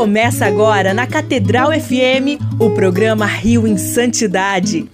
Começa agora na Catedral FM o programa Rio em Santidade.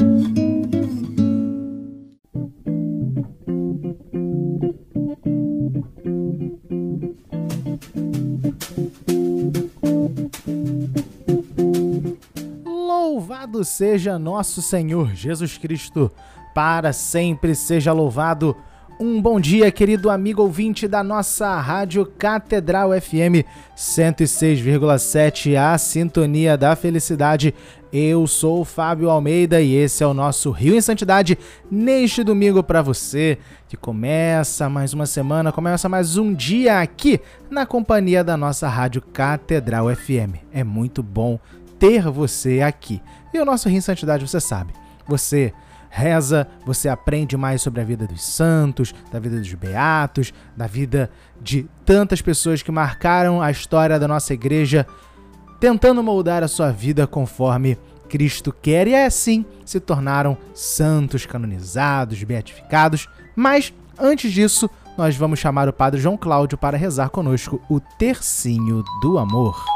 Louvado seja nosso Senhor Jesus Cristo, para sempre seja louvado. Um bom dia, querido amigo ouvinte da nossa Rádio Catedral FM 106,7, a sintonia da felicidade. Eu sou o Fábio Almeida e esse é o nosso Rio em Santidade neste domingo para você que começa mais uma semana, começa mais um dia aqui na companhia da nossa Rádio Catedral FM. É muito bom ter você aqui. E o nosso Rio em Santidade, você sabe, você reza, você aprende mais sobre a vida dos santos, da vida dos beatos, da vida de tantas pessoas que marcaram a história da nossa igreja, tentando moldar a sua vida conforme Cristo quer, e assim se tornaram santos canonizados, beatificados. Mas antes disso, nós vamos chamar o Padre João Cláudio para rezar conosco o Tercinho do Amor.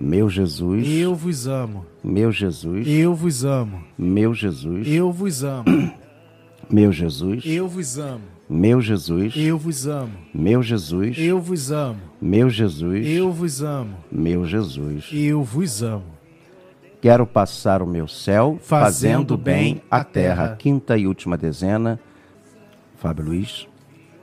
Meu Jesus, Eu vos amo. meu Jesus, Eu vos amo. meu Jesus, Eu vos amo. meu Jesus, Eu vos amo. meu Jesus, Eu vos amo. meu Jesus, Eu vos amo. meu Jesus, Eu vos amo. meu Jesus. Eu vos amo. Quero passar o meu céu Fazendo fazendo bem a terra. terra. Quinta e última dezena. Fábio Luiz,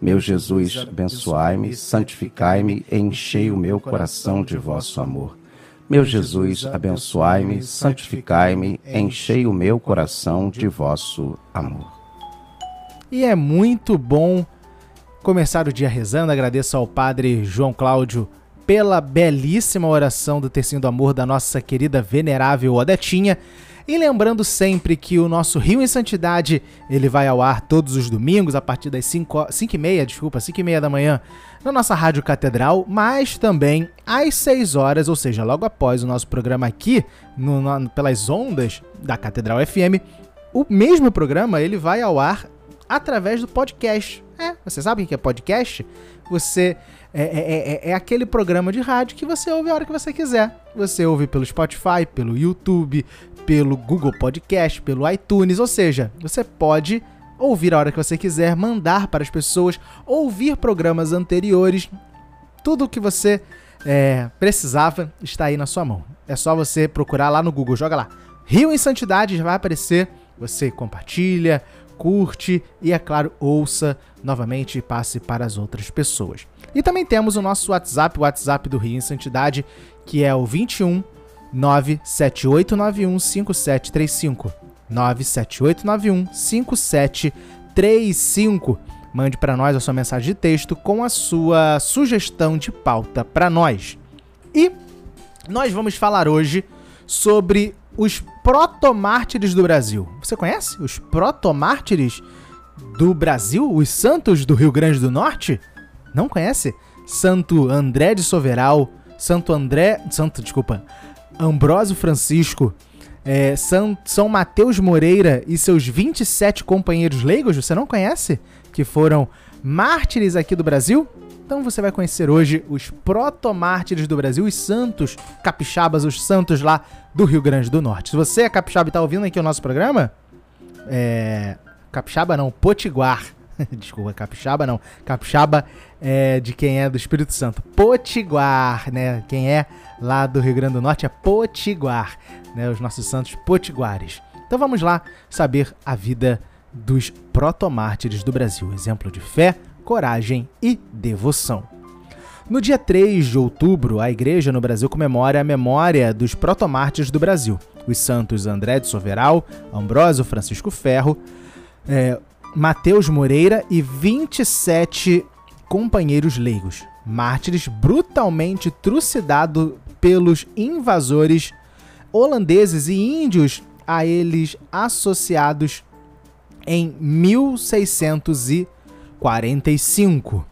Meu Jesus, abençoai-me, santificai-me, enchei o meu coração de vosso amor. Meu Jesus, abençoai-me, santificai-me, enchei o meu coração de vosso amor. E é muito bom começar o dia rezando. Agradeço ao Padre João Cláudio pela belíssima oração do Tercinho do Amor da nossa querida venerável Odetinha. E lembrando sempre que o nosso Rio em Santidade, ele vai ao ar todos os domingos, a partir das 5, e meia, desculpa, 5 e meia da manhã, na nossa Rádio Catedral, mas também às 6 horas, ou seja, logo após o nosso programa aqui, no- no- pelas ondas da Catedral FM, o mesmo programa, ele vai ao ar através do podcast. É, você sabe o que é podcast? Você é, é- é- é aquele programa de rádio que você ouve a hora que você quiser. Você ouve pelo Spotify, pelo YouTube, pelo Google Podcast, pelo iTunes, ou seja, você pode ouvir a hora que você quiser, mandar para as pessoas, ouvir programas anteriores, tudo o que você é, precisava está aí na sua mão. É só você procurar lá no Google, joga lá. Rio em Santidade, vai aparecer você compartilha, curte e, é claro, ouça novamente e passe para as outras pessoas. E também temos o nosso WhatsApp, o WhatsApp do Rio em Santidade, que é o 21 97891 5735. 97891 5735. Mande para nós a sua mensagem de texto com a sua sugestão de pauta para nós. E nós vamos falar hoje sobre os protomártires do Brasil. Você conhece os protomártires do Brasil? Os santos do Rio Grande do Norte? Não conhece? Santo André de Soveral, Santo André, Santo, desculpa, Ambrósio Francisco, é, São, São Mateus Moreira e seus 27 companheiros leigos, você não conhece? Que foram mártires aqui do Brasil? Então você vai conhecer hoje os protomártires do Brasil, os santos capixabas, os santos lá do Rio Grande do Norte. Se você é capixaba e está ouvindo aqui o nosso programa, é... Capixaba não, Potiguar. Desculpa, capixaba não. Capixaba é de quem é do Espírito Santo. Potiguar, né? Quem é lá do Rio Grande do Norte é Potiguar, né? Os nossos santos potiguares. Então vamos lá saber a vida dos protomártires do Brasil. Exemplo de fé, coragem e devoção. No dia 3 de outubro, a igreja no Brasil comemora a memória dos protomártires do Brasil, os santos André de Soveral, Ambrósio Francisco Ferro, é, Mateus Moreira e 27 companheiros leigos, mártires brutalmente trucidados pelos invasores holandeses e índios a eles associados em 1600 45.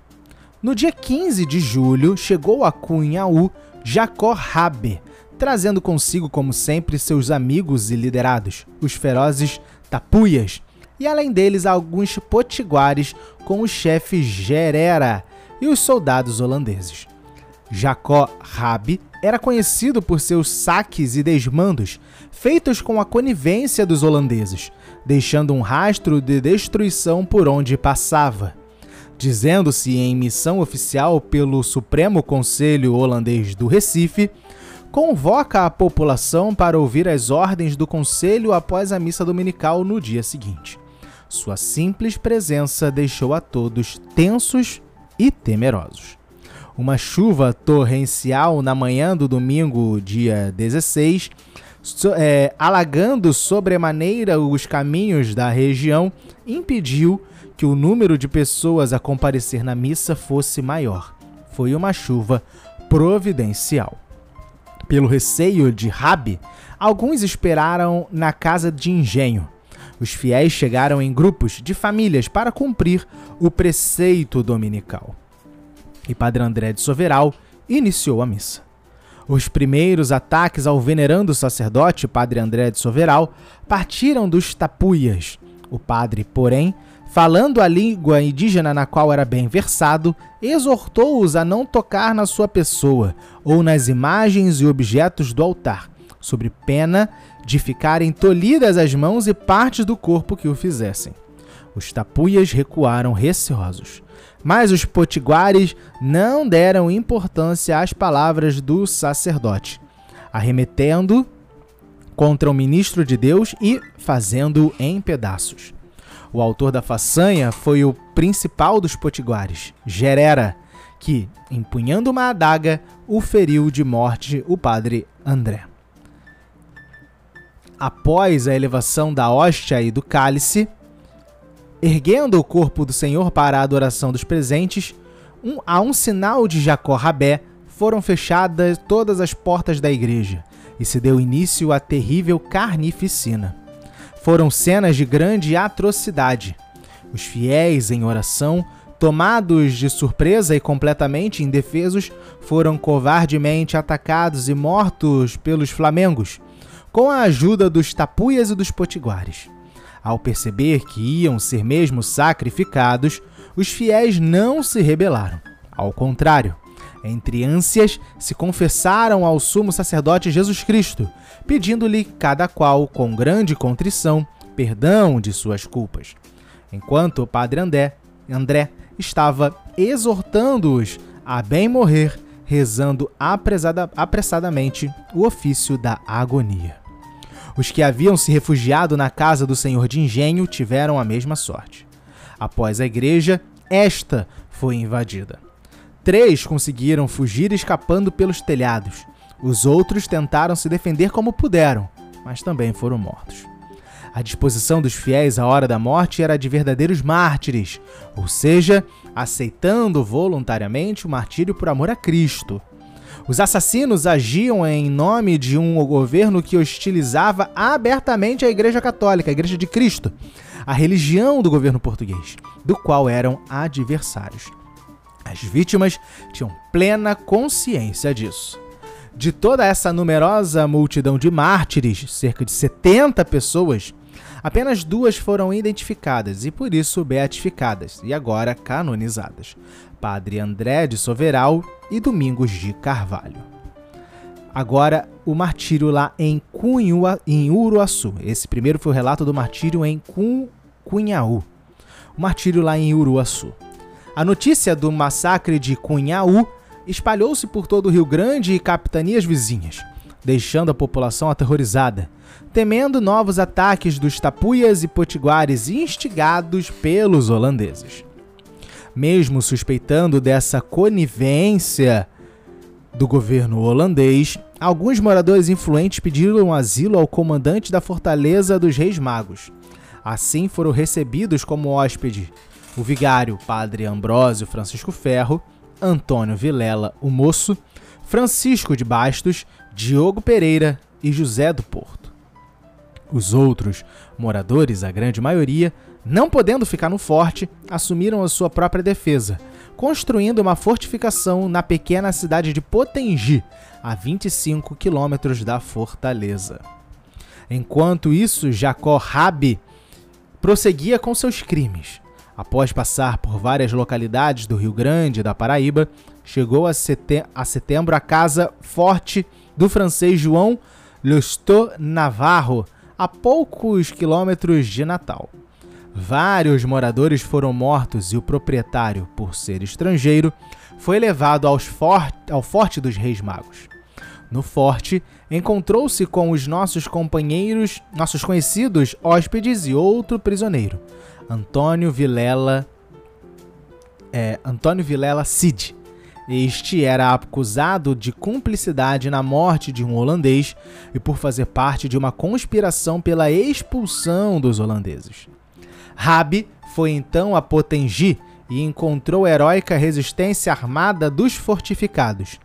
No dia 15 de julho, chegou a Cunhaú Jacó Rabe, trazendo consigo, como sempre, seus amigos e liderados, os ferozes tapuias, e além deles alguns potiguares com o chefe Gerera e os soldados holandeses. Jacó Rabi era conhecido por seus saques e desmandos, feitos com a conivência dos holandeses, deixando um rastro de destruição por onde passava. Dizendo-se em missão oficial pelo Supremo Conselho Holandês do Recife, convoca a população para ouvir as ordens do conselho após a missa dominical no dia seguinte. Sua simples presença deixou a todos tensos e temerosos. Uma chuva torrencial na manhã do domingo, dia 16, so, é, alagando sobremaneira os caminhos da região, impediu que o número de pessoas a comparecer na missa fosse maior. Foi uma chuva providencial. Pelo receio de Rabi, alguns esperaram na casa de engenho. Os fiéis chegaram em grupos de famílias para cumprir o preceito dominical. E Padre André de Soveral iniciou a missa. Os primeiros ataques ao venerando sacerdote, Padre André de Soveral, partiram dos tapuias. O padre, porém, falando a língua indígena na qual era bem versado, exortou-os a não tocar na sua pessoa ou nas imagens e objetos do altar, sob pena de ficarem tolhidas as mãos e partes do corpo que o fizessem. Os tapuias recuaram receosos. Mas os potiguares não deram importância às palavras do sacerdote, arremetendo contra o ministro de Deus e fazendo-o em pedaços. O autor da façanha foi o principal dos potiguares, Gerera, que, empunhando uma adaga, o feriu de morte o padre André. Após a elevação da hóstia e do cálice, Erguendo o corpo do Senhor para a adoração dos presentes, um, a um sinal de Jacó Rabé, foram fechadas todas as portas da igreja e se deu início à terrível carnificina. Foram cenas de grande atrocidade. Os fiéis, em oração, tomados de surpresa e completamente indefesos, foram covardemente atacados e mortos pelos flamengos, com a ajuda dos tapuias e dos potiguares. Ao perceber que iam ser mesmo sacrificados, os fiéis não se rebelaram. Ao contrário, entre ânsias, se confessaram ao sumo sacerdote Jesus Cristo, pedindo-lhe cada qual, com grande contrição, perdão de suas culpas. Enquanto o padre André, André estava exortando-os a bem morrer, rezando apressadamente o ofício da agonia. Os que haviam se refugiado na casa do senhor de engenho tiveram a mesma sorte. Após a igreja, esta foi invadida. Três conseguiram fugir escapando pelos telhados. Os outros tentaram se defender como puderam, mas também foram mortos. A disposição dos fiéis à hora da morte era de verdadeiros mártires, ou seja, aceitando voluntariamente o martírio por amor a Cristo. Os assassinos agiam em nome de um governo que hostilizava abertamente a Igreja Católica, a Igreja de Cristo, a religião do governo português, do qual eram adversários. As vítimas tinham plena consciência disso. De toda essa numerosa multidão de mártires, cerca de 70 pessoas, apenas duas foram identificadas e por isso beatificadas e agora canonizadas: Padre André de Soveral e Domingos de Carvalho. Agora, o martírio lá em, Cunhua, em Uruaçu. Esse primeiro foi o relato do martírio em Cunhaú. O martírio lá em Uruaçu. A notícia do massacre de Cunhaú espalhou-se por todo o Rio Grande e capitanias vizinhas, deixando a população aterrorizada, temendo novos ataques dos tapuias e potiguares instigados pelos holandeses mesmo suspeitando dessa conivência do governo holandês, alguns moradores influentes pediram asilo ao comandante da fortaleza dos Reis Magos. Assim foram recebidos como hóspede o vigário Padre Ambrósio Francisco Ferro, Antônio Vilela, o moço, Francisco de Bastos, Diogo Pereira e José do Porto. Os outros moradores, a grande maioria, não podendo ficar no forte, assumiram a sua própria defesa, construindo uma fortificação na pequena cidade de Potengi, a 25 quilômetros da fortaleza. Enquanto isso, Jacó Rabi prosseguia com seus crimes. Após passar por várias localidades do Rio Grande e da Paraíba, chegou a, setembro à casa forte do francês João Lustot Navarro, a poucos quilômetros de Natal. Vários moradores foram mortos e o proprietário, por ser estrangeiro, foi levado for ao Forte dos Reis Magos. No forte, encontrou-se com os nossos companheiros, nossos conhecidos hóspedes e outro prisioneiro, Antônio Vilela, é, Antônio Vilela Cid. Este era acusado de cumplicidade na morte de um holandês e por fazer parte de uma conspiração pela expulsão dos holandeses. Rabi foi então a Potengi e encontrou heróica resistência armada dos fortificados.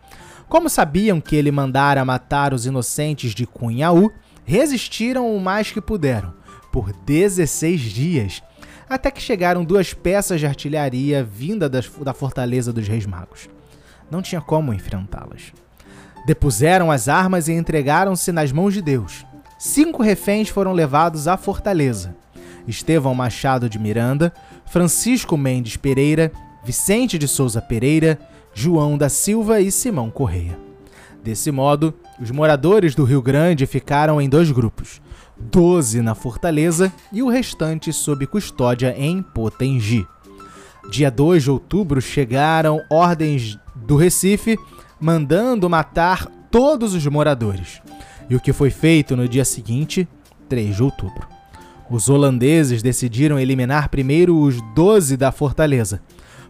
Como sabiam que ele mandara matar os inocentes de Cunhaú, resistiram o mais que puderam, por 16 dias, até que chegaram duas peças de artilharia vinda da fortaleza dos Reis Magos. Não tinha como enfrentá-las. Depuseram as armas e entregaram-se nas mãos de Deus. Cinco reféns foram levados à fortaleza. Estevão Machado de Miranda, Francisco Mendes Pereira, Vicente de Souza Pereira, João da Silva e Simão Correia. Desse modo, os moradores do Rio Grande ficaram em dois grupos, 12 na Fortaleza e o restante sob custódia em Potengi. Dia 2 de outubro chegaram ordens do Recife mandando matar todos os moradores. E o que foi feito no dia seguinte, 3 de outubro. Os holandeses decidiram eliminar primeiro os doze da fortaleza,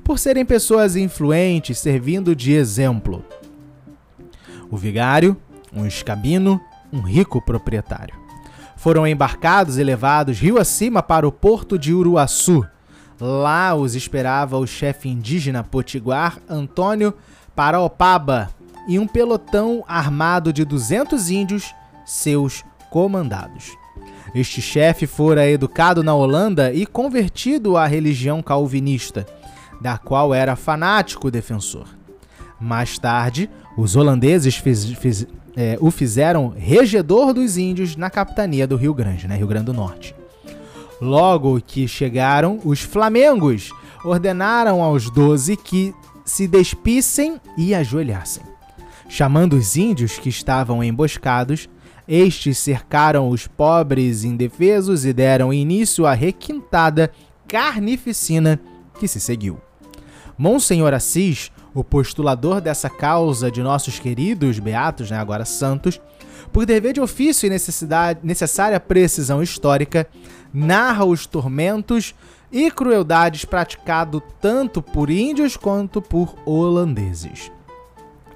por serem pessoas influentes servindo de exemplo. O vigário, um escabino, um rico proprietário. Foram embarcados e levados rio acima para o porto de Uruaçu. Lá os esperava o chefe indígena potiguar Antônio Paraopaba e um pelotão armado de 200 índios, seus comandados. Este chefe fora educado na Holanda e convertido à religião calvinista, da qual era fanático defensor. Mais tarde, os holandeses fiz, fiz, é, o fizeram regedor dos índios na capitania do Rio Grande, né, Rio Grande do Norte. Logo que chegaram, os flamengos ordenaram aos doze que se despissem e ajoelhassem. Chamando os índios que estavam emboscados, estes cercaram os pobres indefesos e deram início à requintada carnificina que se seguiu. Monsenhor Assis, o postulador dessa causa de nossos queridos beatos, né, agora santos, por dever de ofício e necessidade, necessária precisão histórica, narra os tormentos e crueldades praticados tanto por índios quanto por holandeses.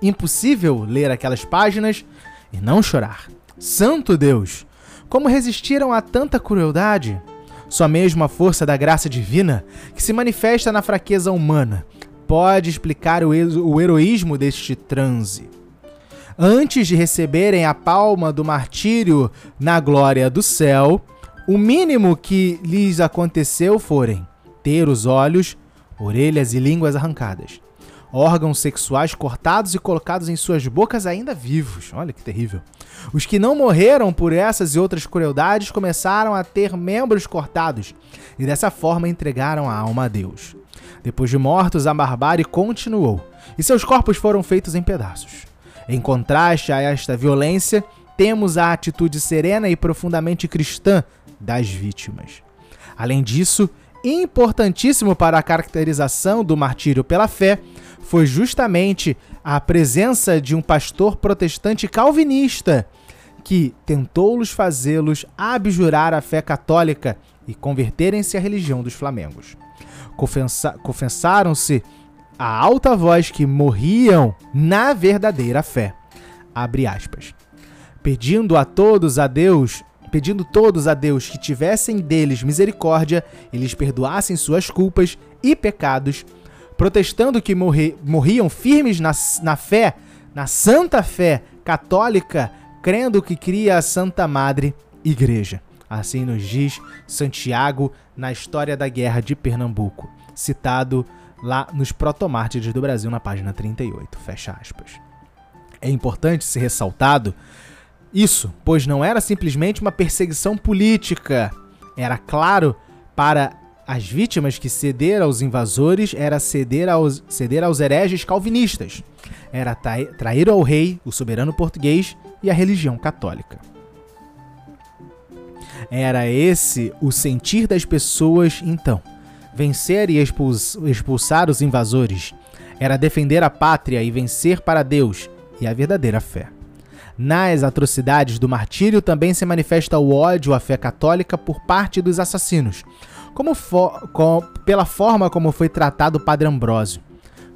Impossível ler aquelas páginas e não chorar. Santo Deus! Como resistiram a tanta crueldade? Só mesmo a força da graça divina, que se manifesta na fraqueza humana, pode explicar o, o heroísmo deste transe. Antes de receberem a palma do martírio na glória do céu, o mínimo que lhes aconteceu forem ter os olhos, orelhas e línguas arrancadas, órgãos sexuais cortados e colocados em suas bocas ainda vivos. Olha que terrível. Os que não morreram por essas e outras crueldades começaram a ter membros cortados e dessa forma entregaram a alma a Deus. Depois de mortos, a barbárie continuou e seus corpos foram feitos em pedaços. Em contraste a esta violência, temos a atitude serena e profundamente cristã das vítimas. Além disso, importantíssimo para a caracterização do martírio pela fé foi justamente a presença de um pastor protestante calvinista que tentou-los fazê-los abjurar a fé católica e converterem-se à religião dos flamengos. Confessaram-se a alta voz que morriam na verdadeira fé. Abre aspas. Pedindo a todos a Deus pedindo todos a Deus que tivessem deles misericórdia e lhes perdoassem suas culpas e pecados, protestando que morri, morriam firmes na, na fé, na santa fé católica, crendo que cria a Santa Madre Igreja. Assim nos diz Santiago na História da Guerra de Pernambuco, citado lá nos Protomártires do Brasil, na página 38. Fecha aspas. É importante ser ressaltado isso, pois não era simplesmente uma perseguição política. Era claro para as vítimas que ceder aos invasores era ceder aos, ceder aos hereges calvinistas. Era trair ao rei, o soberano português e a religião católica. Era esse o sentir das pessoas então. Vencer e expulsar os invasores era defender a pátria e vencer para Deus e a verdadeira fé. Nas atrocidades do martírio também se manifesta o ódio à fé católica por parte dos assassinos, como com, pela forma como foi tratado o Padre Ambrósio.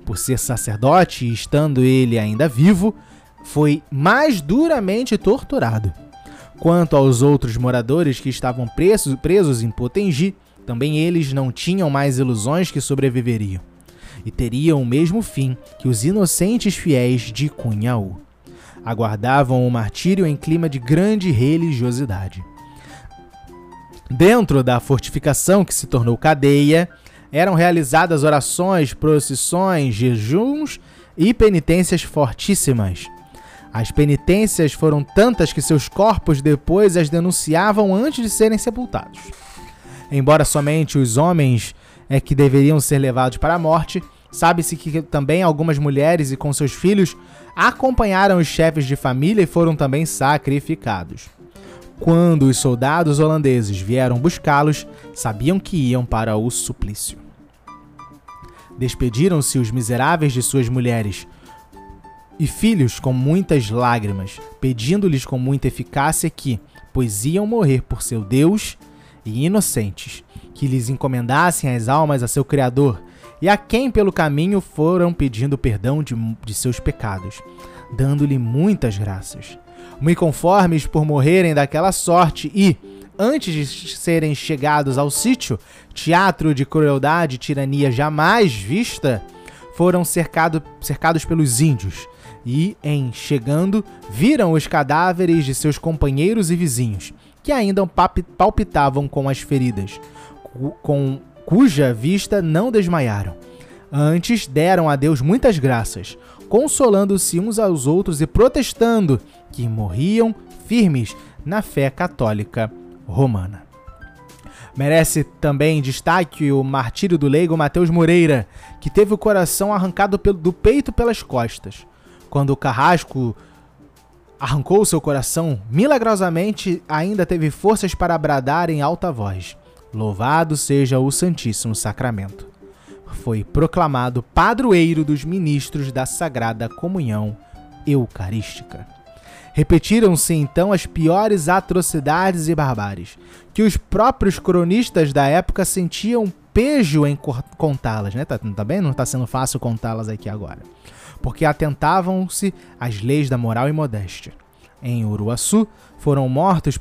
Por ser sacerdote e estando ele ainda vivo, foi mais duramente torturado. Quanto aos outros moradores que estavam presos, presos em Potengi, também eles não tinham mais ilusões que sobreviveriam, e teriam o mesmo fim que os inocentes fiéis de Cunhaú aguardavam o martírio em clima de grande religiosidade. Dentro da fortificação que se tornou cadeia, eram realizadas orações, procissões, jejuns e penitências fortíssimas. As penitências foram tantas que seus corpos depois as denunciavam antes de serem sepultados. Embora somente os homens é que deveriam ser levados para a morte, sabe-se que também algumas mulheres e com seus filhos acompanharam os chefes de família e foram também sacrificados. Quando os soldados holandeses vieram buscá-los, sabiam que iam para o suplício. Despediram-se os miseráveis de suas mulheres e filhos com muitas lágrimas, pedindo-lhes com muita eficácia que, pois iam morrer por seu Deus e inocentes, que lhes encomendassem as almas a seu Criador e a quem pelo caminho foram pedindo perdão de, de seus pecados, dando-lhe muitas graças. Muito conformes por morrerem daquela sorte e, antes de serem chegados ao sítio, teatro de crueldade e tirania jamais vista, foram cercado, cercados pelos índios e, em chegando, viram os cadáveres de seus companheiros e vizinhos, que ainda palpitavam com as feridas, com cuja vista não desmaiaram. Antes deram a Deus muitas graças, consolando-se uns aos outros e protestando que morriam firmes na fé católica romana. Merece também destaque o martírio do leigo Mateus Moreira, que teve o coração arrancado do peito pelas costas. Quando o carrasco arrancou seu coração, milagrosamente ainda teve forças para bradar em alta voz: Louvado seja o Santíssimo Sacramento. Foi proclamado padroeiro dos ministros da Sagrada Comunhão Eucarística. Repetiram-se então as piores atrocidades e barbáries, que os próprios cronistas da época sentiam pejo em contá-las, né? Tá, tá bem? Não está sendo fácil contá-las aqui agora. Porque atentavam-se às leis da moral e modéstia. Em Uruaçu foram mortos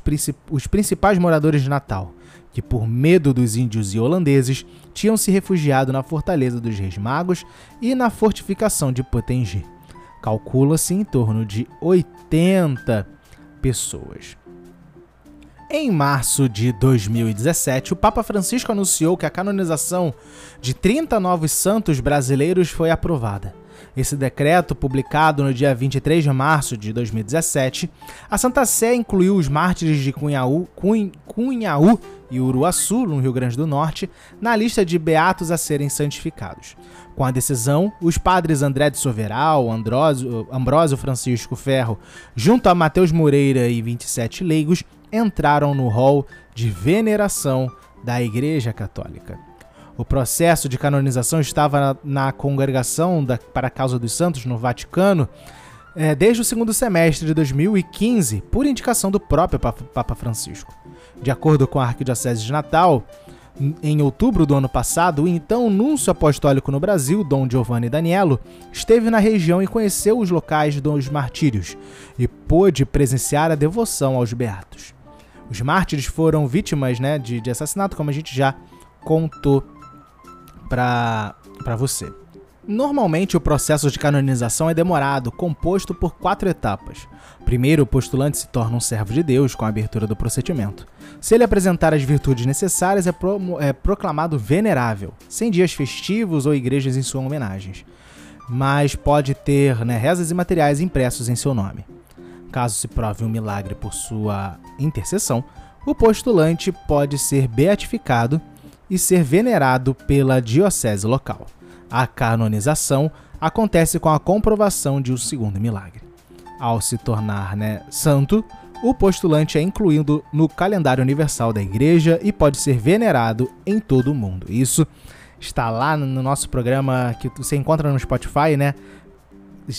os principais moradores de Natal, que por medo dos índios e holandeses tinham se refugiado na fortaleza dos Reis Magos e na fortificação de Potengi. Calcula-se em torno de 80 pessoas. Em março de 2017, o Papa Francisco anunciou que a canonização de 30 novos santos brasileiros foi aprovada. Esse decreto, publicado no dia 23 de março de 2017, a Santa Sé incluiu os mártires de Cunhaú, Cunhaú e Uruaçu, no Rio Grande do Norte, na lista de beatos a serem santificados. Com a decisão, os padres André de Soveral, Ambrósio, Ambrósio Francisco Ferro, junto a Mateus Moreira e 27 leigos, entraram no rol de veneração da Igreja Católica. O processo de canonização estava na, na Congregação da, para a Causa dos Santos, no Vaticano, é, desde o segundo semestre de 2015, por indicação do próprio Papa Francisco. De acordo com a Arquidiocese de Natal, em outubro do ano passado, o então núncio apostólico no Brasil, Dom Giovanni Danielo, esteve na região e conheceu os locais dos martírios e pôde presenciar a devoção aos beatos. Os mártires foram vítimas né, de, de assassinato, como a gente já contou para você. Normalmente, o processo de canonização é demorado, composto por quatro etapas. Primeiro, o postulante se torna um servo de Deus com a abertura do procedimento. Se ele apresentar as virtudes necessárias, é, pro, é proclamado venerável, sem dias festivos ou igrejas em sua homenagem. Mas pode ter né, rezas e materiais impressos em seu nome. Caso se prove um milagre por sua intercessão, o postulante pode ser beatificado e ser venerado pela diocese local. A canonização acontece com a comprovação de um segundo milagre. Ao se tornar né, santo, o postulante é incluído no calendário universal da igreja e pode ser venerado em todo o mundo. Isso está lá no nosso programa que você encontra no Spotify, né?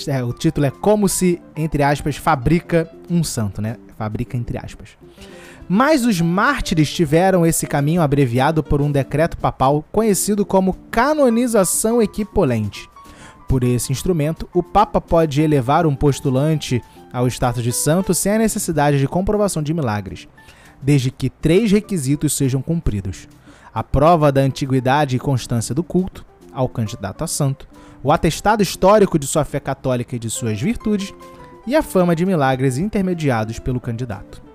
É, o título é Como se, entre aspas, fabrica um santo, né? Fabrica entre aspas. Mas os mártires tiveram esse caminho abreviado por um decreto papal conhecido como canonização equipolente. Por esse instrumento, o Papa pode elevar um postulante ao status de santo sem a necessidade de comprovação de milagres, desde que três requisitos sejam cumpridos: a prova da antiguidade e constância do culto ao candidato a santo, o atestado histórico de sua fé católica e de suas virtudes, e a fama de milagres intermediados pelo candidato.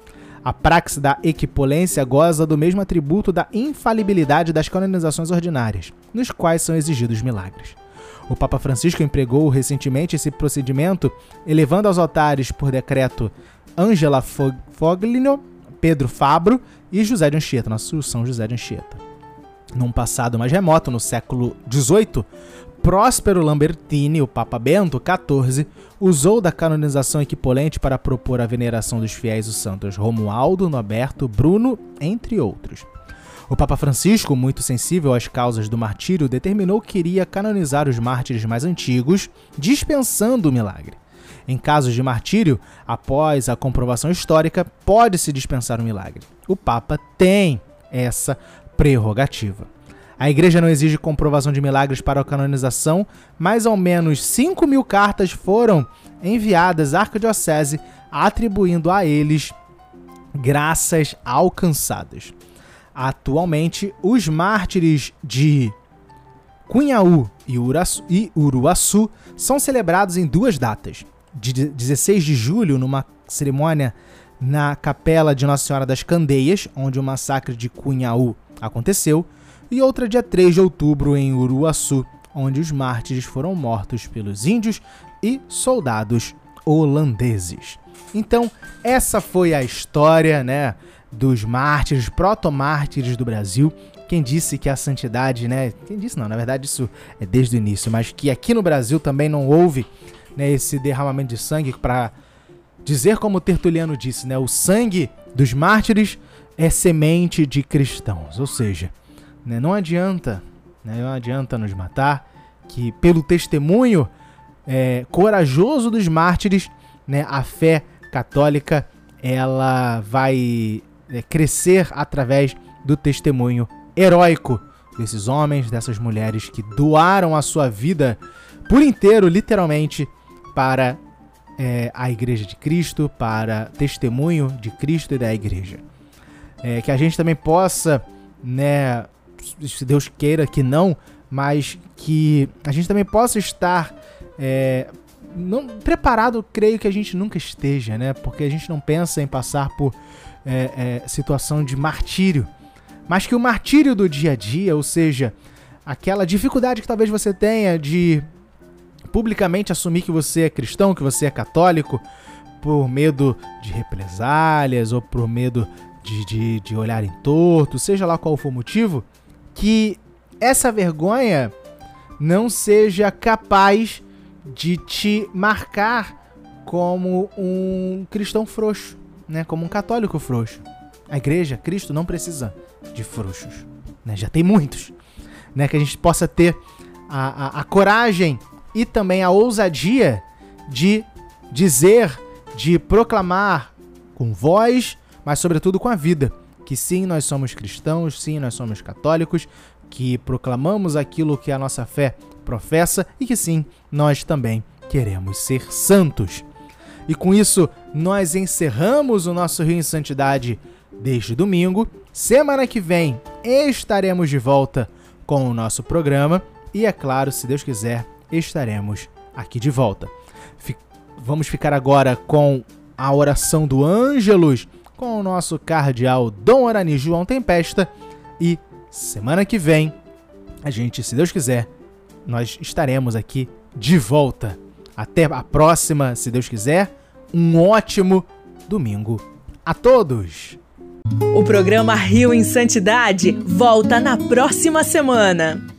A praxe da equipolência goza do mesmo atributo da infalibilidade das canonizações ordinárias, nos quais são exigidos milagres. O Papa Francisco empregou recentemente esse procedimento, elevando aos altares por decreto Angela Foglino, Pedro Fabro e José de Anchieta, nosso São José de Anchieta. Num passado mais remoto, no século XVIII, Próspero Lambertini, o Papa Bento XIV, usou da canonização equipolente para propor a veneração dos fiéis os santos Romualdo, Noberto, Bruno, entre outros. O Papa Francisco, muito sensível às causas do martírio, determinou que iria canonizar os mártires mais antigos, dispensando o milagre. Em casos de martírio, após a comprovação histórica, pode-se dispensar o milagre. O Papa tem essa prerrogativa. A igreja não exige comprovação de milagres para a canonização, mas ao menos 5 mil cartas foram enviadas à arquidiocese atribuindo a eles graças alcançadas. Atualmente, os mártires de Cunhaú e, Uruaçu são celebrados em duas datas. De 16 de julho, numa cerimônia na Capela de Nossa Senhora das Candeias, onde o massacre de Cunhaú aconteceu, e outra dia 3 de outubro em Uruaçu, onde os mártires foram mortos pelos índios e soldados holandeses. Então, essa foi a história, né, dos mártires, proto-mártires do Brasil. Quem disse que a santidade, né? Quem disse não, na verdade isso é desde o início, mas que aqui no Brasil também não houve né, esse derramamento de sangue para dizer como Tertuliano disse, né? O sangue dos mártires é semente de cristãos, ou seja, né, não adianta, né, não adianta nos matar, que pelo testemunho é, corajoso dos mártires, né, a fé católica ela vai é, crescer através do testemunho heróico desses homens, dessas mulheres que doaram a sua vida por inteiro, literalmente, para é, a Igreja de Cristo, para testemunho de Cristo e da Igreja. É, que a gente também possa, né, se Deus queira que não, mas que a gente também possa estar é, não, preparado, creio que a gente nunca esteja, né? Porque a gente não pensa em passar por é, é, situação de martírio, mas que o martírio do dia a dia, ou seja, aquela dificuldade que talvez você tenha de publicamente assumir que você é cristão, que você é católico, por medo de represálias ou por medo de, de, de olharem torto, seja lá qual for o motivo, que essa vergonha não seja capaz de te marcar como um cristão frouxo, né? Como um católico frouxo. A igreja, Cristo não precisa de frouxos, né? Já tem muitos, né? Que a gente possa ter a, a, a coragem e também a ousadia de dizer, de proclamar com voz, mas sobretudo com a vida, que sim, nós somos cristãos, sim, nós somos católicos, que proclamamos aquilo que a nossa fé professa e que sim, nós também queremos ser santos. E com isso, nós encerramos o nosso Rio em Santidade desde domingo. Semana que vem estaremos de volta com o nosso programa e, é claro, se Deus quiser, estaremos aqui de volta. Vamos ficar agora com a oração do Ângelus com o nosso cardeal Dom Arani João Tempesta e semana que vem a gente, se Deus quiser, nós estaremos aqui de volta. Até a próxima, se Deus quiser. Um ótimo domingo a todos. O programa Rio em Santidade volta na próxima semana.